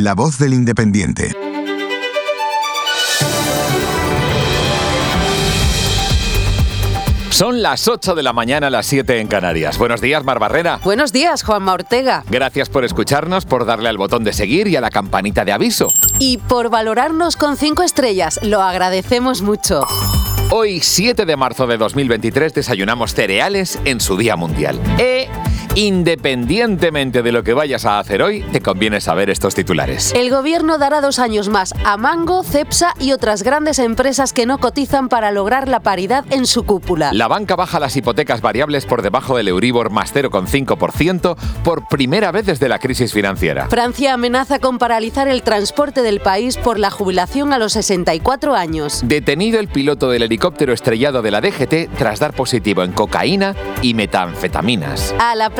La voz del independiente. Son las 8 de la mañana, las 7 en Canarias. Buenos días, Mar Barrera. Buenos días, Juanma Ortega. Gracias por escucharnos, por darle al botón de seguir y a la campanita de aviso. Y por valorarnos con 5 estrellas. Lo agradecemos mucho. Hoy, 7 de marzo de 2023, desayunamos cereales en su Día Mundial. E Independientemente de lo que vayas a hacer hoy, te conviene saber estos titulares. El gobierno dará dos años más a Mango, Cepsa y otras grandes empresas que no cotizan para lograr la paridad en su cúpula. La banca baja las hipotecas variables por debajo del Euribor más 0,5% por primera vez desde la crisis financiera. Francia amenaza con paralizar el transporte del país por la jubilación a los 64 años. Detenido el piloto del helicóptero estrellado de la DGT tras dar positivo en cocaína y metanfetaminas. A la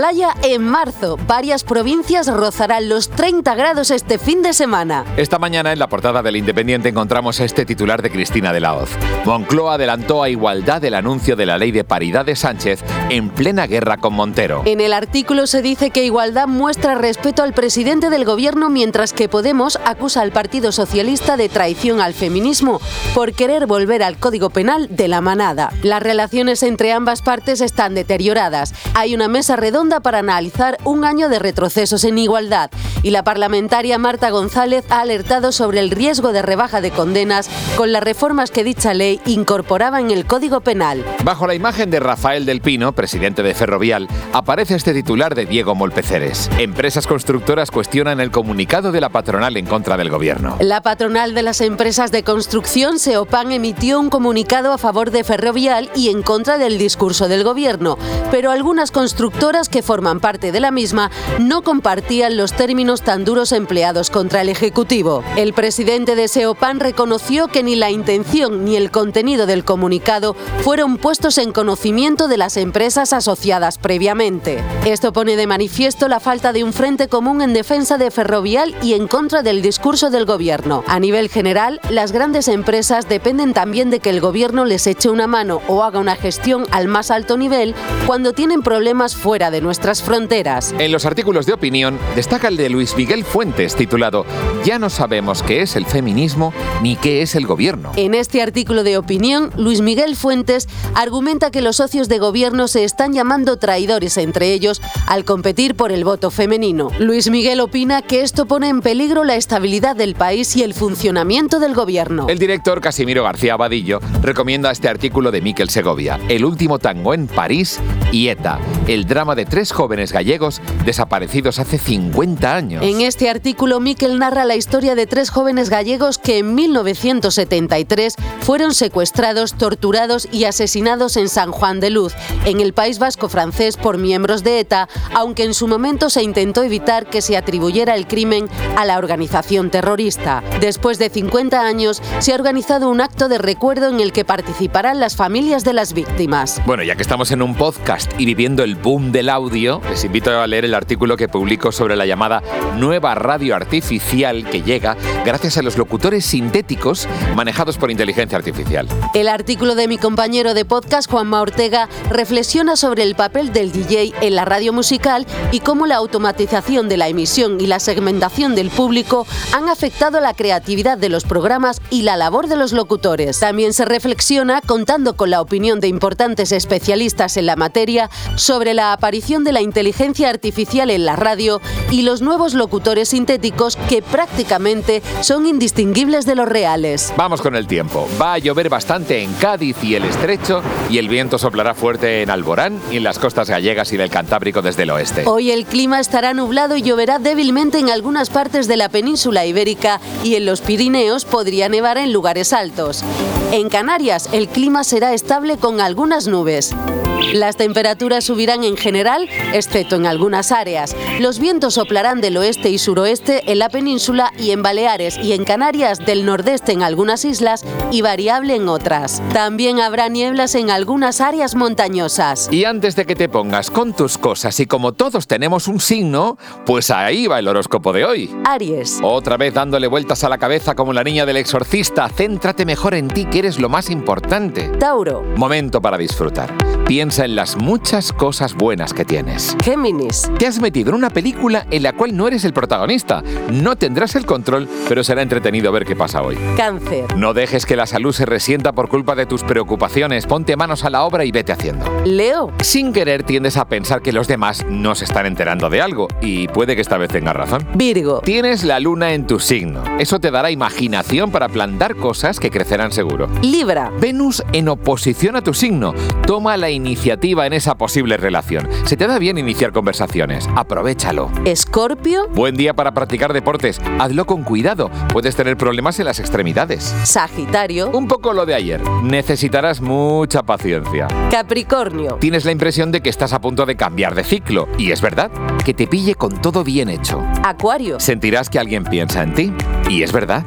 en marzo. Varias provincias rozarán los 30 grados este fin de semana. Esta mañana en la portada del Independiente encontramos este titular de Cristina de la Hoz. Moncloa adelantó a igualdad el anuncio de la ley de paridad de Sánchez en plena guerra con Montero. En el artículo se dice que Igualdad muestra respeto al presidente del gobierno mientras que Podemos acusa al Partido Socialista de traición al feminismo por querer volver al Código Penal de la manada. Las relaciones entre ambas partes están deterioradas. Hay una mesa redonda para analizar un año de retrocesos en igualdad y la parlamentaria Marta González ha alertado sobre el riesgo de rebaja de condenas con las reformas que dicha ley incorporaba en el Código Penal. Bajo la imagen de Rafael del Pino, presidente de Ferrovial, aparece este titular de Diego Molpeceres. Empresas constructoras cuestionan el comunicado de la patronal en contra del gobierno. La patronal de las empresas de construcción, Seopan, emitió un comunicado a favor de Ferrovial y en contra del discurso del gobierno, pero algunas constructoras que forman parte de la misma no compartían los términos tan duros empleados contra el Ejecutivo. El presidente de SEOPAN reconoció que ni la intención ni el contenido del comunicado fueron puestos en conocimiento de las empresas asociadas previamente. Esto pone de manifiesto la falta de un frente común en defensa de Ferrovial y en contra del discurso del gobierno. A nivel general, las grandes empresas dependen también de que el gobierno les eche una mano o haga una gestión al más alto nivel cuando tienen problemas fuera de nuestras fronteras. En los artículos de opinión destaca el de Luis Miguel Fuentes titulado Ya no sabemos qué es el feminismo ni qué es el gobierno. En este artículo de opinión, Luis Miguel Fuentes argumenta que los socios de gobierno se están llamando traidores entre ellos al competir por el voto femenino. Luis Miguel opina que esto pone en peligro la estabilidad del país y el funcionamiento del gobierno. El director Casimiro García Abadillo recomienda este artículo de Miquel Segovia, El último tango en París y ETA, el drama de tres jóvenes gallegos desaparecidos hace 50 años. En este artículo, Miquel narra la historia de tres jóvenes gallegos que en 1973 fueron secuestrados, torturados y asesinados en San Juan de Luz, en el País Vasco francés por miembros de ETA, aunque en su momento se intentó evitar que se atribuyera el crimen a la organización terrorista. Después de 50 años, se ha organizado un acto de recuerdo en el que participarán las familias de las víctimas. Bueno, ya que estamos en un podcast y viviendo el boom del audio, les invito a leer el artículo que publico sobre la llamada nueva radio artificial que llega gracias a los locutores sintéticos manejados por inteligencia artificial. El artículo de mi compañero de podcast, Juanma Ortega, reflexiona sobre el papel del DJ en la radio musical y cómo la automatización de la emisión y la segmentación del público han afectado la creatividad de los programas y la labor de los locutores. También se reflexiona, contando con la opinión de importantes especialistas en la materia, sobre la aparición de la inteligencia artificial en la radio y los nuevos locutores sintéticos que prácticamente son indistinguibles de los reales. Vamos con el tiempo. Va a llover bastante en Cádiz y el Estrecho y el viento soplará fuerte en Alborán y en las costas gallegas y del Cantábrico desde el oeste. Hoy el clima estará nublado y lloverá débilmente en algunas partes de la península ibérica y en los Pirineos podría nevar en lugares altos. En Canarias el clima será estable con algunas nubes. Las temperaturas subirán en general, excepto en algunas áreas. Los vientos soplarán del oeste y suroeste en la península y en Baleares y en Canarias del nordeste en algunas islas y variable en otras. También habrá nieblas en algunas áreas montañosas. Y antes de que te pongas con tus cosas y como todos tenemos un signo, pues ahí va el horóscopo de hoy. Aries. Otra vez dándole vueltas a la cabeza como la niña del exorcista, céntrate mejor en ti que eres lo más importante. Tauro. Momento para disfrutar. Piensa en las muchas cosas buenas que tienes. Géminis. Te has metido en una película en la cual no eres el protagonista. No tendrás el control, pero será entretenido ver qué pasa hoy. Cáncer. No dejes que la salud se resienta por culpa de tus preocupaciones. Ponte manos a la obra y vete haciendo. Leo. Sin querer tiendes a pensar que los demás no se están enterando de algo y puede que esta vez tengas razón. Virgo. Tienes la luna en tu signo. Eso te dará imaginación para plantar cosas que crecerán seguro. Libra. Venus en oposición a tu signo. Toma la iniciativa en esa posible relación. Se te da bien iniciar conversaciones. Aprovechalo. Escorpio. Buen día para practicar deportes. Hazlo con cuidado. Puedes tener problemas en las extremidades. Sagitario. Un poco lo de ayer. Necesitarás mucha paciencia. Capricornio. Tienes la impresión de que estás a punto de cambiar de ciclo. Y es verdad, que te pille con todo bien hecho. Acuario. Sentirás que alguien piensa en ti. Y es verdad.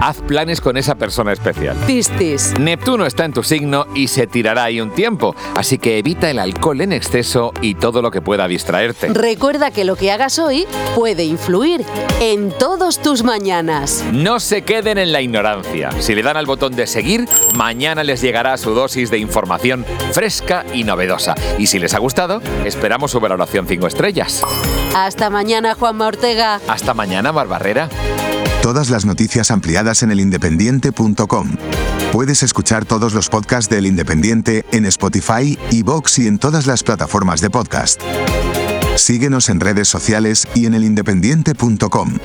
Haz planes con esa persona especial. Piscis. Neptuno está en tu signo y se tirará ahí un tiempo, así que evita el alcohol en exceso y todo lo que pueda distraerte. Recuerda que lo que hagas hoy puede influir en todos tus mañanas. No se queden en la ignorancia. Si le dan al botón de seguir, mañana les llegará su dosis de información fresca y novedosa. Y si les ha gustado, esperamos su valoración 5 estrellas. Hasta mañana, Juanma Ortega. Hasta mañana, Barbarrera. Todas las noticias ampliadas en elindependiente.com. Puedes escuchar todos los podcasts del Independiente en Spotify, iVoox y en todas las plataformas de podcast. Síguenos en redes sociales y en elindependiente.com.